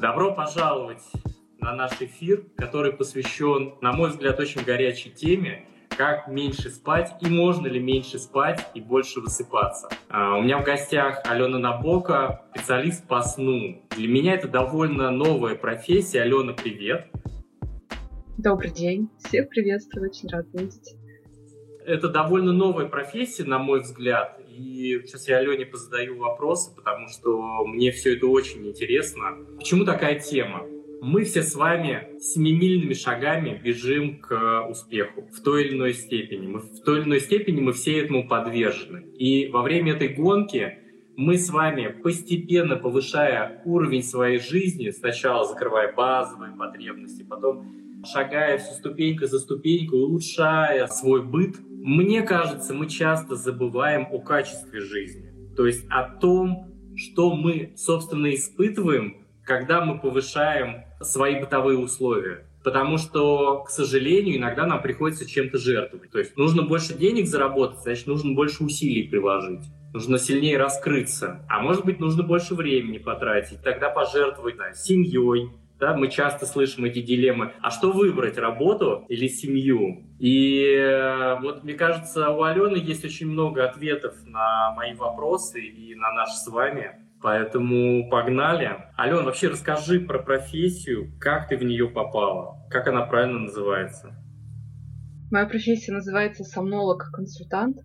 Добро пожаловать на наш эфир, который посвящен, на мой взгляд, очень горячей теме как меньше спать и можно ли меньше спать и больше высыпаться. А, у меня в гостях Алена Набока, специалист по сну. Для меня это довольно новая профессия. Алена, привет. Добрый день. Всех приветствую, очень рад видеть. Это довольно новая профессия, на мой взгляд. И сейчас я Алене позадаю вопросы, потому что мне все это очень интересно. Почему такая тема? мы все с вами семимильными шагами бежим к успеху в той или иной степени. Мы, в той или иной степени мы все этому подвержены. И во время этой гонки мы с вами, постепенно повышая уровень своей жизни, сначала закрывая базовые потребности, потом шагая все ступенька за ступенькой, улучшая свой быт, мне кажется, мы часто забываем о качестве жизни. То есть о том, что мы, собственно, испытываем, когда мы повышаем свои бытовые условия. Потому что, к сожалению, иногда нам приходится чем-то жертвовать. То есть нужно больше денег заработать, значит, нужно больше усилий приложить. Нужно сильнее раскрыться. А может быть, нужно больше времени потратить. Тогда пожертвовать да, семьей, да, мы часто слышим эти дилеммы. А что выбрать, работу или семью? И э, вот мне кажется, у Алены есть очень много ответов на мои вопросы и на наши с вами. Поэтому погнали. Ален, вообще расскажи про профессию, как ты в нее попала, как она правильно называется. Моя профессия называется сомнолог-консультант.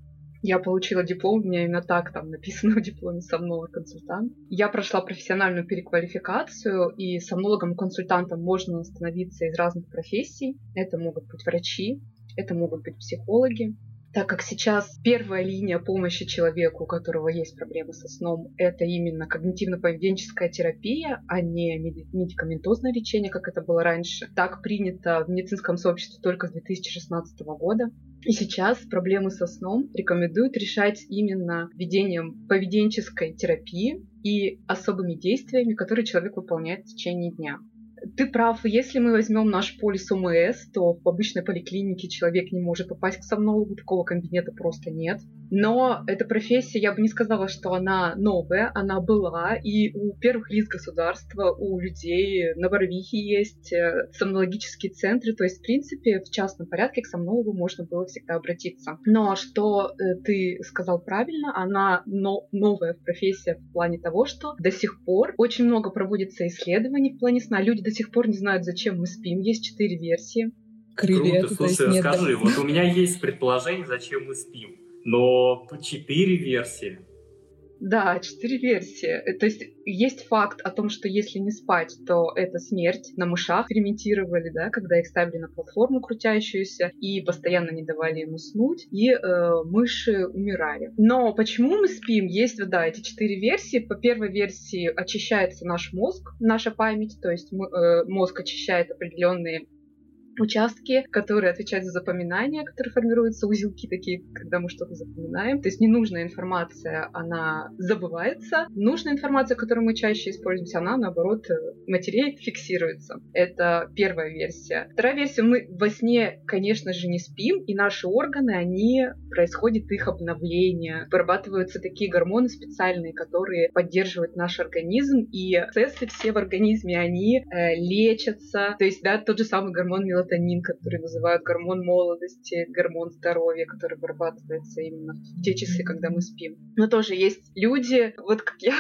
Я получила диплом, у меня именно так там написано в дипломе сомнолог-консультант. Я прошла профессиональную переквалификацию, и сомнологом-консультантом можно становиться из разных профессий. Это могут быть врачи, это могут быть психологи, так как сейчас первая линия помощи человеку, у которого есть проблемы со сном, это именно когнитивно-поведенческая терапия, а не медикаментозное лечение, как это было раньше. Так принято в медицинском сообществе только с 2016 года. И сейчас проблемы со сном рекомендуют решать именно введением поведенческой терапии и особыми действиями, которые человек выполняет в течение дня. Ты прав, если мы возьмем наш полис ОМС, то в обычной поликлинике человек не может попасть к сомнологу, такого кабинета просто нет. Но эта профессия, я бы не сказала, что она новая, она была, и у первых лиц государства, у людей на Барвихе есть э, сомнологические центры, то есть, в принципе, в частном порядке к сомнологу можно было всегда обратиться. Но что э, ты сказал правильно, она но, новая профессия в плане того, что до сих пор очень много проводится исследований в плане сна, люди до сих пор не знают, зачем мы спим, есть четыре версии. Привет, Круто, слушай, расскажи, вот у меня есть предположение, зачем мы спим но четыре версии. Да, четыре версии. Э, то есть есть факт о том, что если не спать, то это смерть. На мышах экспериментировали, да, когда их ставили на платформу крутящуюся и постоянно не давали им уснуть, и э, мыши умирали. Но почему мы спим? Есть, да, эти четыре версии. По первой версии очищается наш мозг, наша память, то есть мы, э, мозг очищает определенные участки, которые отвечают за запоминание, которые формируются, узелки такие, когда мы что-то запоминаем. То есть ненужная информация, она забывается. Нужная информация, которую мы чаще используем, она, наоборот, матереет, фиксируется. Это первая версия. Вторая версия, мы во сне, конечно же, не спим, и наши органы, они, происходит их обновление. Вырабатываются такие гормоны специальные, которые поддерживают наш организм, и процессы все в организме, они э, лечатся. То есть, да, тот же самый гормон мелатонин мелатонин, который называют гормон молодости, гормон здоровья, который вырабатывается именно в те часы, когда мы спим. Но тоже есть люди, вот как я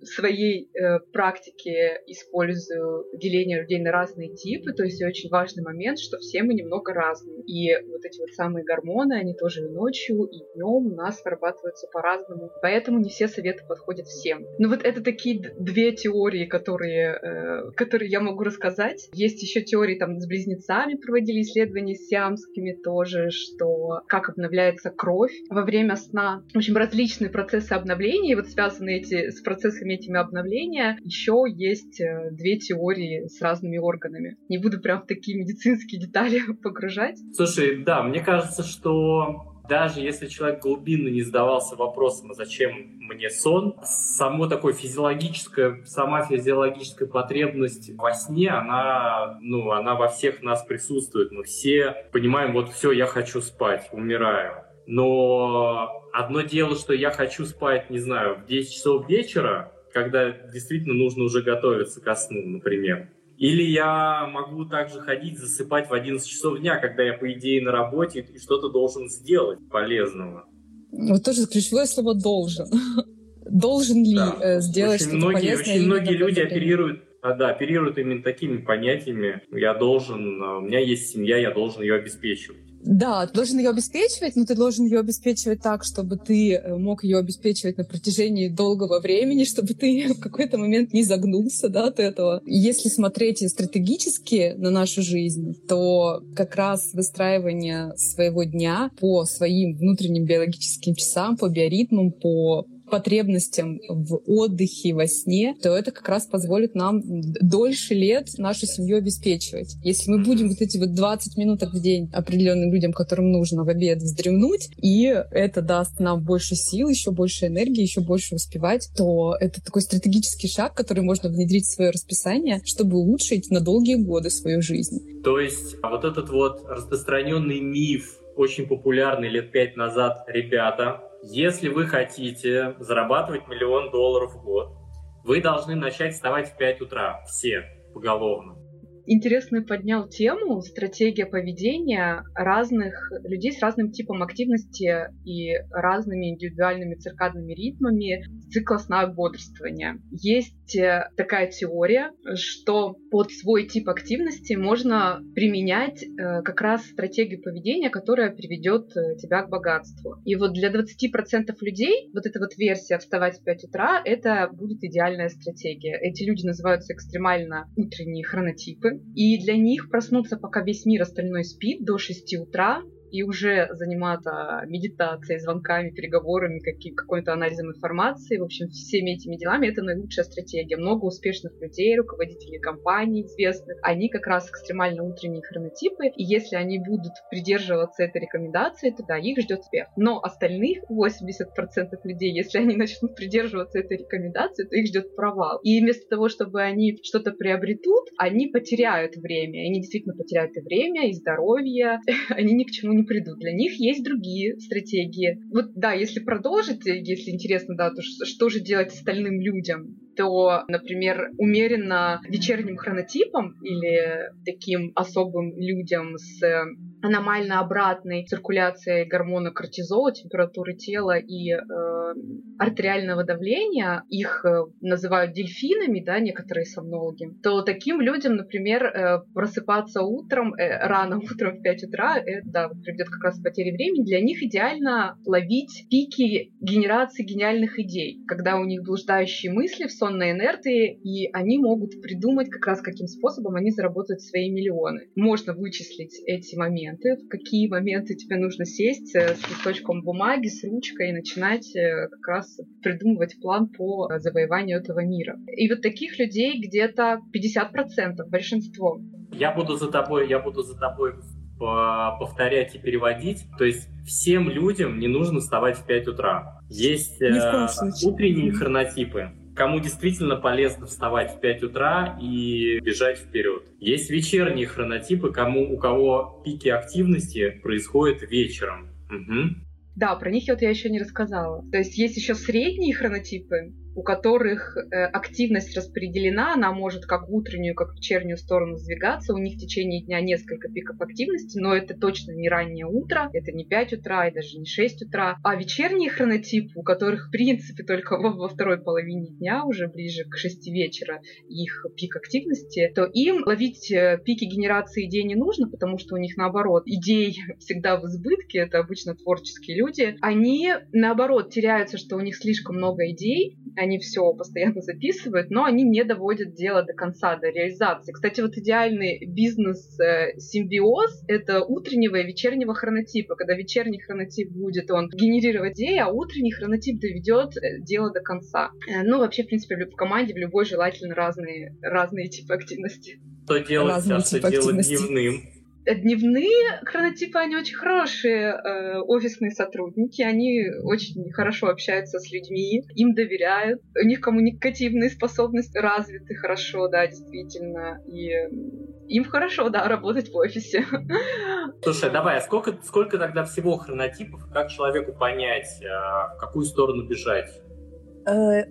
в своей э, практике использую деление людей на разные типы, то есть очень важный момент, что все мы немного разные. И вот эти вот самые гормоны, они тоже и ночью, и днем у нас вырабатываются по-разному. Поэтому не все советы подходят всем. Но вот это такие две теории, которые, э, которые я могу рассказать. Есть еще теории там с близнецами близнецами проводили исследования с сиамскими тоже, что как обновляется кровь во время сна. В общем, различные процессы обновления, и вот связанные эти, с процессами этими обновления, еще есть э, две теории с разными органами. Не буду прям в такие медицинские детали погружать. Слушай, да, мне кажется, что даже если человек глубинно не задавался вопросом, а зачем мне сон, само такое физиологическое, сама физиологическая потребность во сне, она, ну, она во всех нас присутствует. Мы все понимаем, вот все, я хочу спать, умираю. Но одно дело, что я хочу спать, не знаю, в 10 часов вечера, когда действительно нужно уже готовиться ко сну, например. Или я могу также ходить, засыпать в 11 часов дня, когда я, по идее, на работе и что-то должен сделать полезного. Вот тоже ключевое слово «должен». Должен ли да. Э, сделать что-то многие, полезное? Очень многие люди оперируют а, да, оперируют именно такими понятиями. Я должен, а, у меня есть семья, я должен ее обеспечивать. Да, ты должен ее обеспечивать, но ты должен ее обеспечивать так, чтобы ты э, мог ее обеспечивать на протяжении долгого времени, чтобы ты в какой-то момент не загнулся да, от этого. Если смотреть стратегически на нашу жизнь, то как раз выстраивание своего дня по своим внутренним биологическим часам, по биоритмам, по потребностям в отдыхе, во сне, то это как раз позволит нам дольше лет нашу семью обеспечивать. Если мы будем вот эти вот 20 минуток в день определенным людям, которым нужно в обед вздремнуть, и это даст нам больше сил, еще больше энергии, еще больше успевать, то это такой стратегический шаг, который можно внедрить в свое расписание, чтобы улучшить на долгие годы свою жизнь. То есть а вот этот вот распространенный миф, очень популярный лет пять назад, ребята, если вы хотите зарабатывать миллион долларов в год, вы должны начать вставать в 5 утра, все поголовно интересную поднял тему стратегия поведения разных людей с разным типом активности и разными индивидуальными циркадными ритмами цикла сна бодрствования. Есть э, такая теория, что под свой тип активности можно применять э, как раз стратегию поведения, которая приведет э, тебя к богатству. И вот для 20% людей вот эта вот версия «вставать в 5 утра» — это будет идеальная стратегия. Эти люди называются экстремально утренние хронотипы. И для них проснуться, пока весь мир остальной спит, до 6 утра, и уже заниматься медитацией, звонками, переговорами, каким, какой-то анализом информации, в общем, всеми этими делами, это наилучшая стратегия. Много успешных людей, руководителей компаний известных, они как раз экстремально утренние хронотипы, и если они будут придерживаться этой рекомендации, то да, их ждет успех. Но остальных 80% людей, если они начнут придерживаться этой рекомендации, то их ждет провал. И вместо того, чтобы они что-то приобретут, они потеряют время. Они действительно потеряют и время, и здоровье, они ни к чему не не придут. Для них есть другие стратегии. Вот да, если продолжить, если интересно, да, то что же делать остальным людям? То, например, умеренно вечерним хронотипом или таким особым людям с аномально обратной циркуляцией гормона кортизола, температуры тела и э, артериального давления, их э, называют дельфинами, да, некоторые сомнологи, то таким людям, например, э, просыпаться утром, э, рано утром в 5 утра, это, да, приведет как раз к потере времени, для них идеально ловить пики генерации гениальных идей, когда у них блуждающие мысли в сонной инерции, и они могут придумать как раз каким способом они заработают свои миллионы. Можно вычислить эти моменты, в какие моменты тебе нужно сесть э, с листочком бумаги, с ручкой и начинать э, как раз придумывать план по завоеванию этого мира. И вот таких людей где-то 50%, большинство. Я буду за тобой, я буду за тобой повторять и переводить. То есть всем людям не нужно вставать в 5 утра. Есть э, утренние хронотипы, кому действительно полезно вставать в 5 утра и бежать вперед. Есть вечерние хронотипы, кому, у кого пики активности происходят вечером. Угу. Да, про них вот я еще не рассказала. То есть есть еще средние хронотипы, у которых э, активность распределена, она может как в утреннюю, как в вечернюю сторону сдвигаться. У них в течение дня несколько пиков активности, но это точно не раннее утро, это не 5 утра и даже не 6 утра. А вечерние хронотипы, у которых, в принципе, только во, во второй половине дня, уже ближе к 6 вечера, их пик активности, то им ловить э, пики генерации идей не нужно, потому что у них, наоборот, идей всегда в избытке, это обычно творческие люди. Они, наоборот, теряются, что у них слишком много идей, они все постоянно записывают, но они не доводят дело до конца, до реализации. Кстати, вот идеальный бизнес-симбиоз — это утреннего и вечернего хронотипа. Когда вечерний хронотип будет он генерировать идеи, а утренний хронотип доведет э, дело до конца. Э, ну, вообще, в принципе, в команде, в любой желательно разные, разные типы активности. Что делать, Разные а что делать дневным? Дневные хронотипы, они очень хорошие э, офисные сотрудники, они очень хорошо общаются с людьми, им доверяют, у них коммуникативные способности развиты хорошо, да, действительно, и им хорошо, да, работать в офисе. Слушай, давай, а сколько, сколько тогда всего хронотипов, как человеку понять, э, в какую сторону бежать? Э,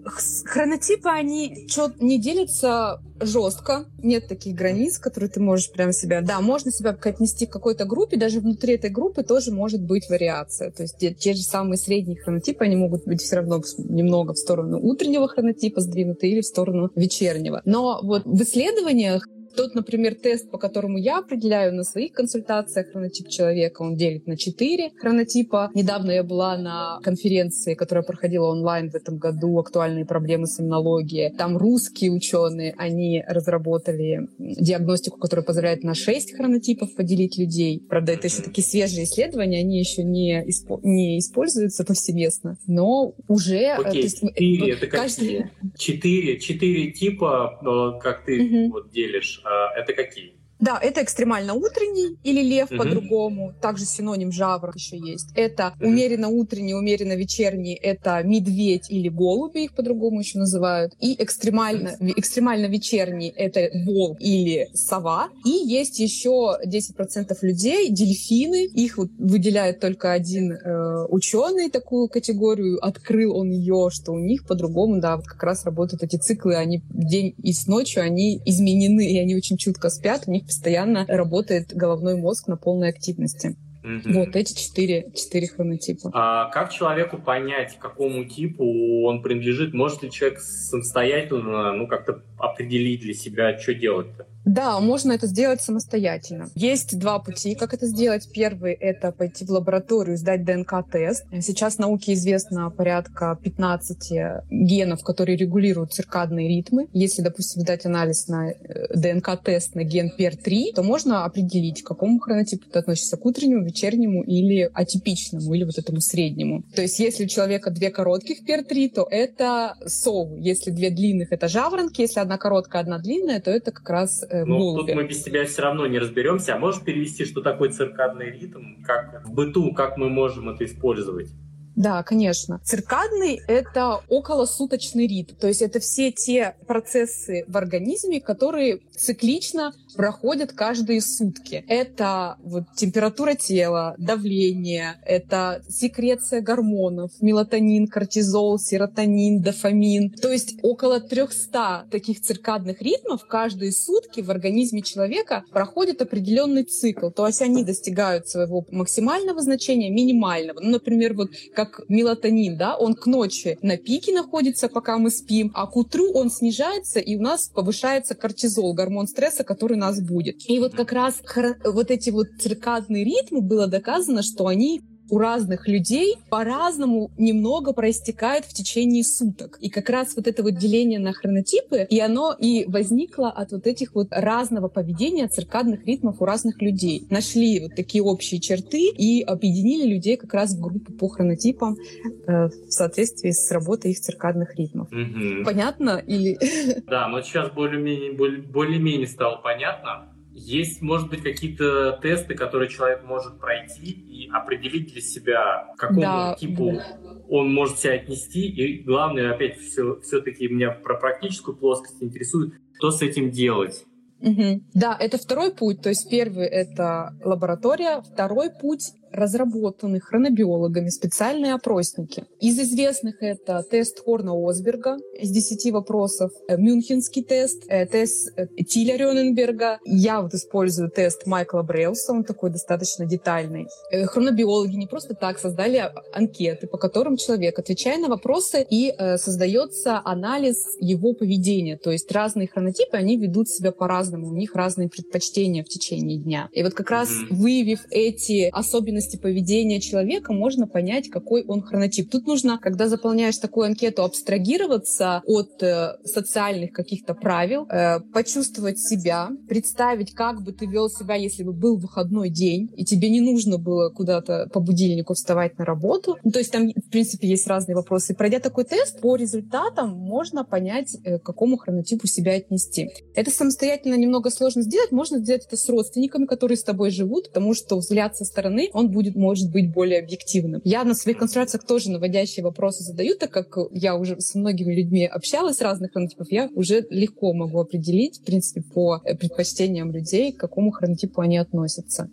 хронотипы, они не делятся жестко, нет таких границ, которые ты можешь прям себя... Да, можно себя отнести к какой-то группе, даже внутри этой группы тоже может быть вариация. То есть те же самые средние хронотипы, они могут быть все равно немного в сторону утреннего хронотипа сдвинуты или в сторону вечернего. Но вот в исследованиях тот, например, тест, по которому я определяю на своих консультациях хронотип человека, он делит на четыре хронотипа. Недавно я была на конференции, которая проходила онлайн в этом году, «Актуальные проблемы с иммунологией». Там русские ученые, они разработали диагностику, которая позволяет на шесть хронотипов поделить людей. Правда, это еще такие свежие исследования, они еще не, испо- не используются повсеместно, но уже... Окей, есть, четыре, это каждый... Четыре, четыре типа, э, как ты угу. вот делишь это какие? Да, это экстремально утренний или лев угу. по-другому. Также синоним жаворонок еще есть. Это угу. умеренно утренний, умеренно вечерний. Это медведь или голуби, их по-другому еще называют. И экстремально, экстремально вечерний это волк или сова. И есть еще 10% людей, дельфины. Их вот выделяет только один э, ученый такую категорию. Открыл он ее, что у них по-другому, да, вот как раз работают эти циклы. Они день и с ночью, они изменены, и они очень чутко спят. У них постоянно работает головной мозг на полной активности. Mm-hmm. Вот эти четыре, четыре хронотипа. А как человеку понять, какому типу он принадлежит? Может ли человек самостоятельно ну, как-то определить для себя, что делать-то? Да, можно это сделать самостоятельно. Есть два пути, как это сделать. Первый — это пойти в лабораторию, сдать ДНК-тест. Сейчас науке известно порядка 15 генов, которые регулируют циркадные ритмы. Если, допустим, сдать анализ на э, ДНК-тест на ген PER3, то можно определить, к какому хронотипу ты относишься, к утреннему, вечернему или атипичному, или вот этому среднему. То есть если у человека две коротких PER3, то это совы. Если две длинных — это жаворонки. Если одна короткая, одна длинная, то это как раз э, ну, тут мы без тебя все равно не разберемся. А можешь перевести, что такое циркадный ритм, как в быту, как мы можем это использовать? Да, конечно. Циркадный — это околосуточный ритм. То есть это все те процессы в организме, которые циклично проходят каждые сутки. Это вот температура тела, давление, это секреция гормонов, мелатонин, кортизол, серотонин, дофамин. То есть около 300 таких циркадных ритмов каждые сутки в организме человека проходит определенный цикл. То есть они достигают своего максимального значения, минимального. Ну, например, вот как мелатонин, да, он к ночи на пике находится, пока мы спим, а к утру он снижается, и у нас повышается кортизол, гормон стресса, который нас будет. И вот как раз вот эти вот циркадные ритмы было доказано, что они у разных людей по-разному немного проистекает в течение суток. И как раз вот это вот деление на хронотипы, и оно и возникло от вот этих вот разного поведения циркадных ритмов у разных людей. Нашли вот такие общие черты и объединили людей как раз в группу по хронотипам э, в соответствии с работой их циркадных ритмов. Угу. Понятно? Или... Да, но сейчас более-менее более-менее стало понятно. Есть, может быть, какие-то тесты, которые человек может пройти и определить для себя, к какому да, типу да. он может себя отнести. И главное, опять, все, все-таки меня про практическую плоскость интересует, что с этим делать. Угу. Да, это второй путь. То есть первый — это лаборатория, второй путь разработаны хронобиологами специальные опросники. Из известных это тест Хорна-Осберга из 10 вопросов, э, Мюнхенский тест, э, тест э, Тиля Рёненберга. Я вот использую тест Майкла Бреуса, он такой достаточно детальный. Хронобиологи не просто так создали анкеты, по которым человек, отвечая на вопросы, и создается анализ его поведения. То есть разные хронотипы, они ведут себя по-разному, у них разные предпочтения в течение дня. И вот как раз выявив эти особенности особенности поведения человека можно понять, какой он хронотип. Тут нужно, когда заполняешь такую анкету, абстрагироваться от э, социальных каких-то правил, э, почувствовать себя, представить, как бы ты вел себя, если бы был выходной день, и тебе не нужно было куда-то по будильнику вставать на работу. Ну, то есть там, в принципе, есть разные вопросы. пройдя такой тест, по результатам можно понять, э, к какому хронотипу себя отнести. Это самостоятельно немного сложно сделать. Можно сделать это с родственниками, которые с тобой живут, потому что взгляд со стороны, он он будет, может быть более объективным. Я на своих консультациях тоже наводящие вопросы задаю, так как я уже с многими людьми общалась разных хронотипов, я уже легко могу определить, в принципе, по э, предпочтениям людей, к какому хронотипу они относятся.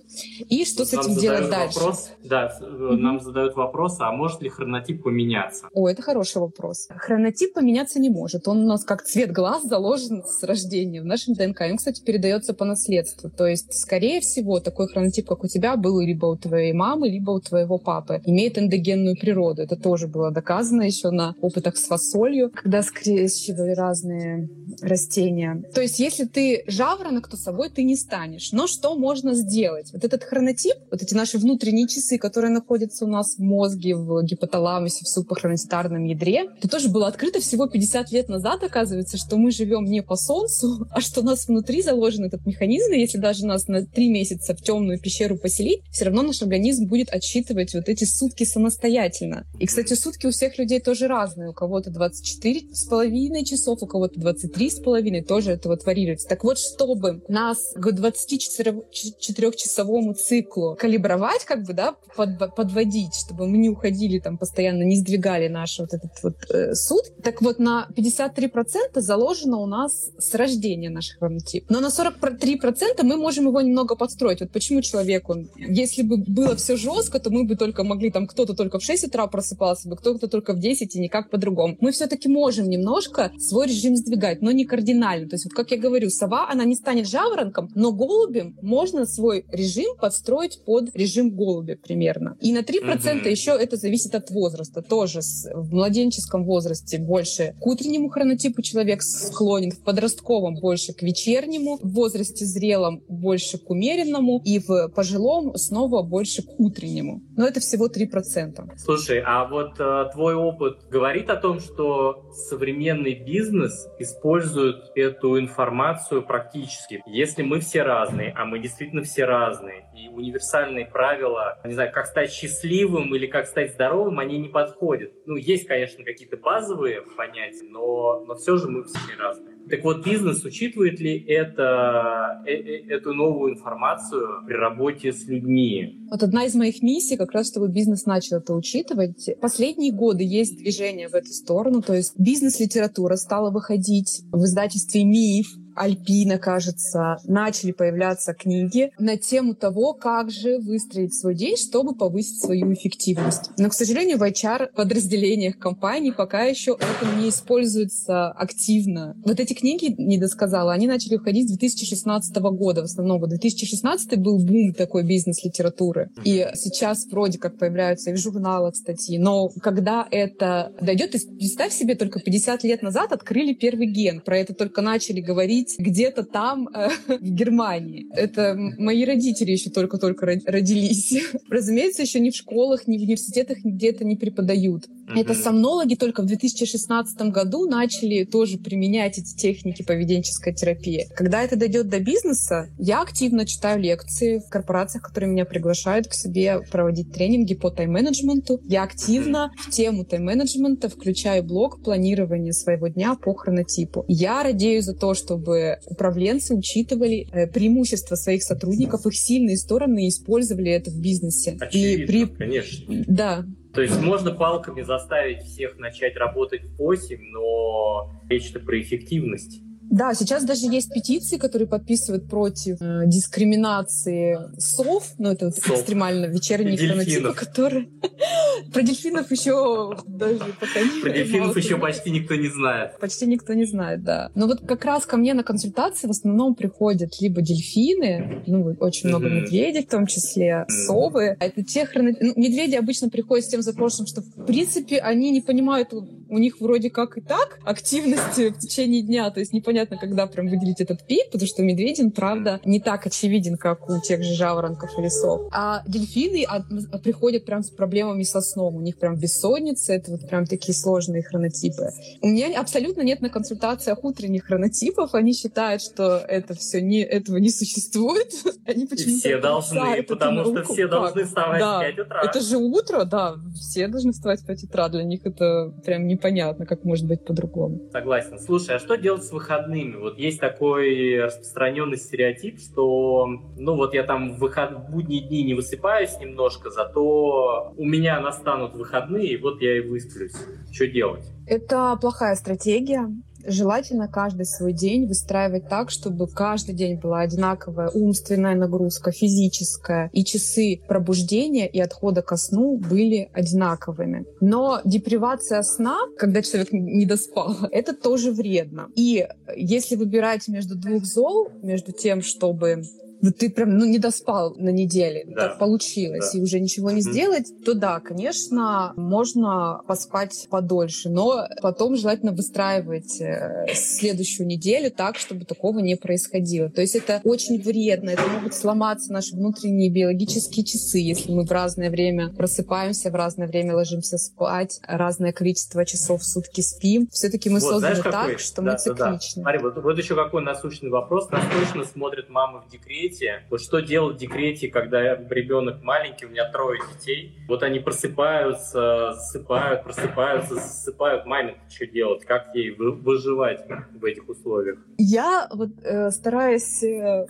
И что с этим делать дальше? Вопрос, да, mm-hmm. нам задают вопрос, а может ли хронотип поменяться? О, это хороший вопрос. Хронотип поменяться не может. Он у нас как цвет глаз заложен с рождения в нашем ДНК. Он, кстати, передается по наследству. То есть, скорее всего, такой хронотип, как у тебя, был либо у твоей мамы, либо у твоего папы. Имеет эндогенную природу. Это тоже было доказано еще на опытах с фасолью, когда скрещивали разные растения. То есть, если ты жаворонок, то собой ты не станешь. Но что можно сделать? Вот этот хронотип, вот эти наши внутренние часы, которые находятся у нас в мозге, в гипоталамусе, в супрахронистарном ядре, это тоже было открыто всего 50 лет назад, оказывается, что мы живем не по Солнцу, а что у нас внутри заложен этот механизм, и если даже нас на три месяца в темную пещеру поселить, все равно наш организм будет отсчитывать вот эти сутки самостоятельно. И, кстати, сутки у всех людей тоже разные. У кого-то 24 с половиной часов, у кого-то 23 с половиной, тоже это вот варьируется. Так вот, чтобы нас к 24-часовому циклу калибровать, как бы, да, под, подводить, чтобы мы не уходили там постоянно, не сдвигали наш вот этот вот э, суд, так вот на 53% заложено у нас с рождения наш хронотип. Но на 43% мы можем его немного подстроить. Вот почему человек, он, если бы было все жестко, то мы бы только могли, там, кто-то только в 6 утра просыпался бы, кто-то только в 10 и никак по-другому. Мы все-таки можем немножко свой режим сдвигать, но не кардинально. То есть, вот как я говорю, сова, она не станет жаворонком, но голубем можно свой режим подстроить под режим голубя примерно. И на 3% mm-hmm. еще это зависит от возраста. Тоже с, в младенческом возрасте больше к утреннему хронотипу человек склонен, в подростковом больше к вечернему, в возрасте зрелом больше к умеренному, и в пожилом снова больше к утреннему. Но это всего 3%. Слушай, а вот э, твой опыт говорит о том, что современный бизнес использует эту информацию практически. Если мы все разные, а мы действительно все разные, и универсальные правила, не знаю, как стать счастливым или как стать здоровым, они не подходят. Ну, есть, конечно, какие-то базовые понятия, но, но все же мы все разные. Так вот, бизнес учитывает ли это, э, э, эту новую информацию при работе с людьми? Вот одна из моих миссий как раз, чтобы бизнес начал это учитывать. Последние годы есть движение в эту сторону, то есть бизнес-литература стала выходить в издательстве «Миф», Альпина, кажется, начали появляться книги на тему того, как же выстроить свой день, чтобы повысить свою эффективность. Но, к сожалению, в HR подразделениях компаний пока еще это не используется активно. Вот эти книги, не досказала, они начали выходить с 2016 года. В основном вот 2016 был бум такой бизнес-литературы. И сейчас вроде как появляются и в журналах статьи. Но когда это дойдет, представь себе, только 50 лет назад открыли первый ген. Про это только начали говорить жить где-то там, э, в Германии. Это мои родители еще только-только родились. Разумеется, еще ни в школах, ни в университетах нигде это не преподают. Mm-hmm. Это сомнологи только в 2016 году начали тоже применять эти техники поведенческой терапии. Когда это дойдет до бизнеса, я активно читаю лекции в корпорациях, которые меня приглашают к себе проводить тренинги по тайм-менеджменту. Я активно в тему тайм-менеджмента включаю блок планирования своего дня по хронотипу. Я радею за то, чтобы управленцы учитывали э, преимущества своих сотрудников, их сильные стороны и использовали это в бизнесе. Очевидно, и при... конечно. Да, то есть можно палками заставить всех начать работать в 8, но речь-то про эффективность. Да, сейчас даже есть петиции, которые подписывают против э, дискриминации сов, ну это вот экстремально вечерние хронотипы, которые... Про дельфинов еще даже пока не... Про дельфинов еще почти никто не знает. Почти никто не знает, да. Но вот как раз ко мне на консультации в основном приходят либо дельфины, ну очень много медведей в том числе, совы. Это те хронотипы... Ну, медведи обычно приходят с тем запросом, что в принципе они не понимают, у них вроде как и так активности в течение дня, то есть не непонятно, когда прям выделить этот пик, потому что медведин, правда, не так очевиден, как у тех же жаворонков и лесов. А дельфины от, приходят прям с проблемами со сном. У них прям бессонница, это вот прям такие сложные хронотипы. У меня абсолютно нет на консультациях утренних хронотипов. Они считают, что это все не, этого не существует. Они почему-то все должны, потому что все должны вставать да. в 5 утра. Это же утро, да. Все должны вставать в 5 утра. Для них это прям не, непонятно, как может быть по-другому. Согласен. Слушай, а что делать с выходными? Вот есть такой распространенный стереотип, что, ну вот я там в, выход... в будние дни не высыпаюсь немножко, зато у меня настанут выходные, и вот я и высплюсь. Что делать? Это плохая стратегия. Желательно каждый свой день выстраивать так, чтобы каждый день была одинаковая умственная нагрузка, физическая, и часы пробуждения и отхода ко сну были одинаковыми. Но депривация сна, когда человек не доспал, это тоже вредно. И если выбирать между двух зол, между тем, чтобы ну, ты прям ну, не доспал на неделе, да. так получилось, да. и уже ничего не сделать, то да, конечно, можно поспать подольше, но потом желательно выстраивать э, следующую неделю так, чтобы такого не происходило. То есть это очень вредно, это могут сломаться наши внутренние биологические часы, если мы в разное время просыпаемся, в разное время ложимся спать, разное количество часов в сутки спим. Все-таки мы вот, созданы знаешь, так, какой? что да, мы цикличны. Да, да. Смотри, вот, вот еще какой насущный вопрос. Нас точно смотрят мамы в декрете, декрете. Вот что делать в декрете, когда ребенок маленький, у меня трое детей. Вот они просыпаются, засыпают, просыпаются, засыпают. Маме что делать? Как ей выживать в этих условиях? Я вот э, стараюсь э,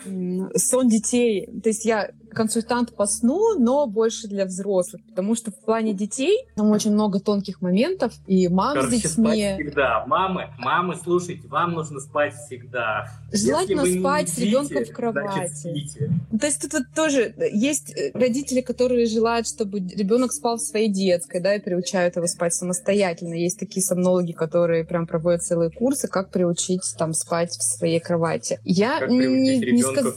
сон детей, то есть я консультант по сну, но больше для взрослых, потому что в плане детей там очень много тонких моментов, и мам Короче, с детьми... спать всегда. Мамы, мамы, слушайте, вам нужно спать всегда. Желательно спать с ребенком в кровати. То есть тут вот тоже есть э, родители, которые желают, чтобы ребенок спал в своей детской, да, и приучают его спать самостоятельно. Есть такие сомнологи, которые прям проводят целые курсы, как приучить там спать в своей кровати. Я как не, не, сказ...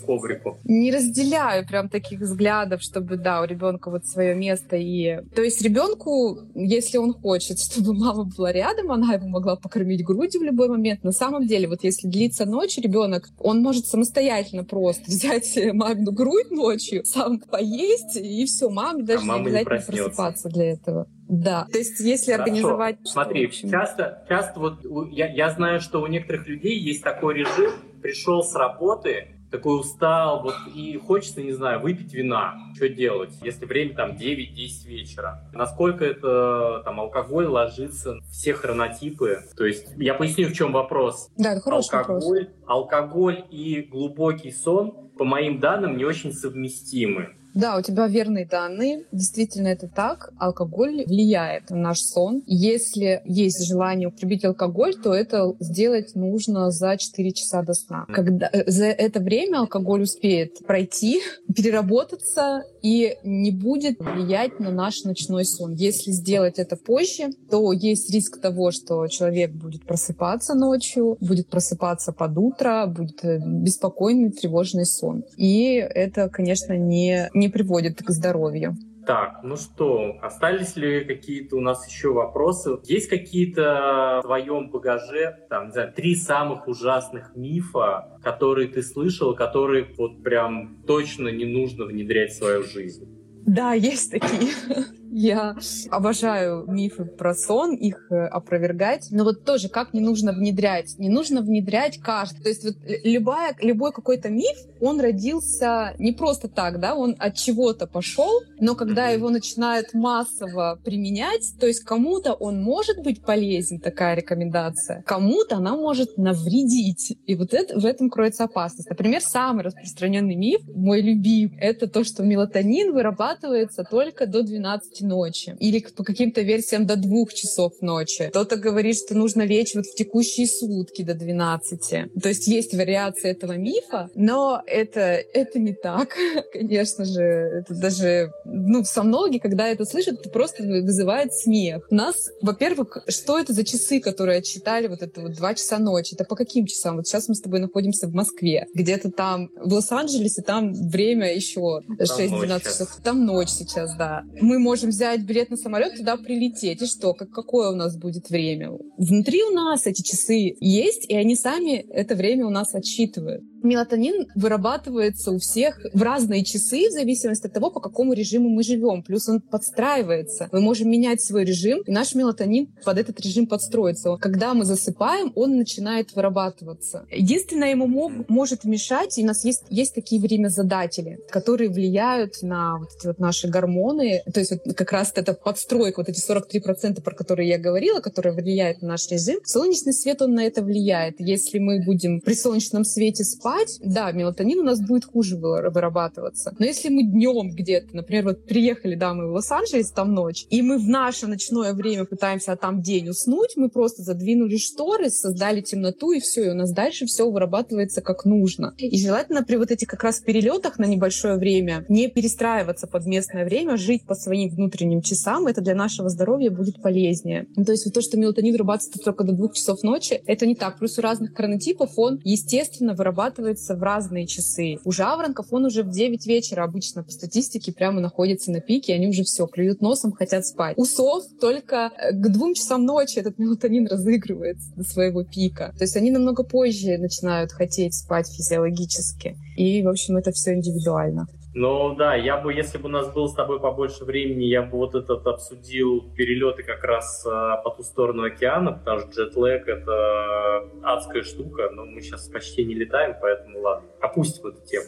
не разделяю прям такие таких взглядов, чтобы, да, у ребенка вот свое место. И... То есть ребенку, если он хочет, чтобы мама была рядом, она его могла покормить грудью в любой момент. На самом деле, вот если длится ночь, ребенок, он может самостоятельно просто взять мамину грудь ночью, сам поесть, и все, маме даже а не обязательно не просыпаться для этого. Да, то есть если Хорошо. организовать... Смотри, что, часто, часто вот я, я знаю, что у некоторых людей есть такой режим, пришел с работы, такой устал, вот, и хочется, не знаю, выпить вина. Что делать, если время там 9-10 вечера? Насколько это там алкоголь ложится в все хронотипы? То есть я поясню, в чем вопрос. Да, это хороший алкоголь, вопрос. Алкоголь и глубокий сон, по моим данным, не очень совместимы. Да, у тебя верные данные. Действительно, это так. Алкоголь влияет на наш сон. Если есть желание употребить алкоголь, то это сделать нужно за 4 часа до сна. Когда э, за это время алкоголь успеет пройти, переработаться и не будет влиять на наш ночной сон. Если сделать это позже, то есть риск того, что человек будет просыпаться ночью, будет просыпаться под утро, будет э, беспокойный, тревожный сон. И это, конечно, не не приводит к здоровью. Так, ну что, остались ли какие-то у нас еще вопросы? Есть какие-то в твоем багаже, там, не знаю, три самых ужасных мифа, которые ты слышал, которые вот прям точно не нужно внедрять в свою жизнь? Да, есть такие. Я обожаю мифы про сон, их э, опровергать. Но вот тоже, как не нужно внедрять? Не нужно внедрять каждый. То есть вот любая, любой какой-то миф, он родился не просто так, да, он от чего-то пошел, но когда его начинают массово применять, то есть кому-то он может быть полезен, такая рекомендация, кому-то она может навредить. И вот это, в этом кроется опасность. Например, самый распространенный миф, мой любимый, это то, что мелатонин вырабатывается только до 12 ночи. Или по каким-то версиям до двух часов ночи. Кто-то говорит, что нужно лечь вот в текущие сутки до 12. То есть есть вариации этого мифа, но это, это не так, конечно же. Это даже, ну, сомнологи, когда это слышат, это просто вызывает смех. У нас, во-первых, что это за часы, которые отчитали вот это вот два часа ночи? Это по каким часам? Вот сейчас мы с тобой находимся в Москве. Где-то там в Лос-Анджелесе там время еще 6-12 часов. Там ночь сейчас, да. Мы можем можем взять билет на самолет, туда прилететь. И что? Как, какое у нас будет время? Внутри у нас эти часы есть, и они сами это время у нас отсчитывают. Мелатонин вырабатывается у всех в разные часы, в зависимости от того, по какому режиму мы живем. Плюс он подстраивается. Мы можем менять свой режим, и наш мелатонин под этот режим подстроится. Когда мы засыпаем, он начинает вырабатываться. Единственное, ему мог, может мешать, и у нас есть, есть такие времязадатели, которые влияют на вот эти вот наши гормоны. То есть вот как раз это подстройка, вот эти 43%, про которые я говорила, которые влияют на наш режим. Солнечный свет, он на это влияет. Если мы будем при солнечном свете спать, да, мелатонин у нас будет хуже вырабатываться. Но если мы днем где-то, например, вот приехали, да, мы в Лос-Анджелес, там ночь, и мы в наше ночное время пытаемся, а там день уснуть, мы просто задвинули шторы, создали темноту, и все, и у нас дальше все вырабатывается как нужно. И желательно при вот этих как раз перелетах на небольшое время не перестраиваться под местное время, жить по своим внутренним часам, это для нашего здоровья будет полезнее. Ну, то есть вот то, что мелатонин вырабатывается только до двух часов ночи, это не так. Плюс у разных хронотипов он, естественно, вырабатывается в разные часы. У жаворонков он уже в 9 вечера обычно по статистике прямо находится на пике, они уже все, клюют носом, хотят спать. У сов только э, к двум часам ночи этот мелатонин разыгрывается до своего пика. То есть они намного позже начинают хотеть спать физиологически. И, в общем, это все индивидуально. Ну да, я бы, если бы у нас было с тобой побольше времени, я бы вот этот обсудил перелеты как раз а, по ту сторону океана, потому что джетлэг — это адская штука, но мы сейчас почти не летаем, поэтому ладно, опустим эту тему.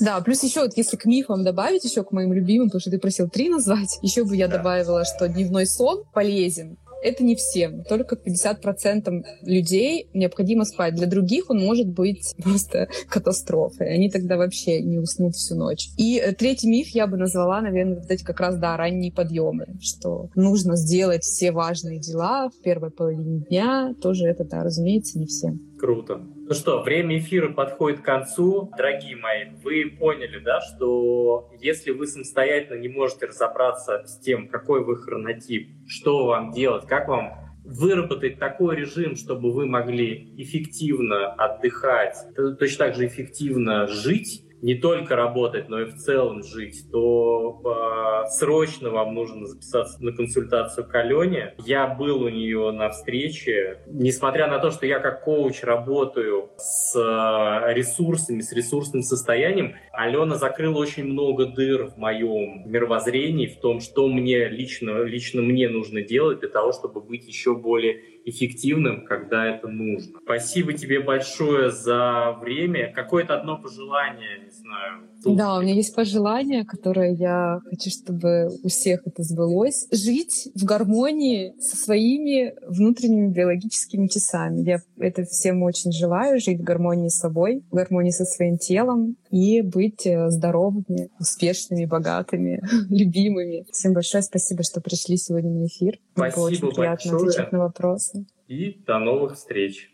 Да, плюс еще вот если к мифам добавить, еще к моим любимым, потому что ты просил три назвать, еще бы я да. добавила, что дневной сон полезен, это не всем. Только 50% людей необходимо спать. Для других он может быть просто катастрофой. Они тогда вообще не уснут всю ночь. И э, третий миф я бы назвала, наверное, вот эти как раз, да, ранние подъемы, что нужно сделать все важные дела в первой половине дня. Тоже это, да, разумеется, не всем. Круто. Ну что, время эфира подходит к концу. Дорогие мои, вы поняли, да, что если вы самостоятельно не можете разобраться с тем, какой вы хронотип, что вам делать, как вам выработать такой режим, чтобы вы могли эффективно отдыхать, точно так же эффективно жить, не только работать, но и в целом жить, то э, срочно вам нужно записаться на консультацию к Алене. Я был у нее на встрече. Несмотря на то, что я как коуч работаю с э, ресурсами, с ресурсным состоянием, Алена закрыла очень много дыр в моем мировоззрении, в том, что мне лично, лично мне нужно делать для того, чтобы быть еще более эффективным, когда это нужно. Спасибо тебе большое за время. Какое-то одно пожелание, не знаю. Тут... Да, у меня есть пожелание, которое я хочу, чтобы у всех это сбылось. Жить в гармонии со своими внутренними биологическими часами. Я это всем очень желаю, жить в гармонии с собой, в гармонии со своим телом и быть э, здоровыми, успешными, богатыми, любимыми. Всем большое спасибо, что пришли сегодня на эфир. Спасибо Было очень приятно большое. отвечать на вопросы. И до новых встреч.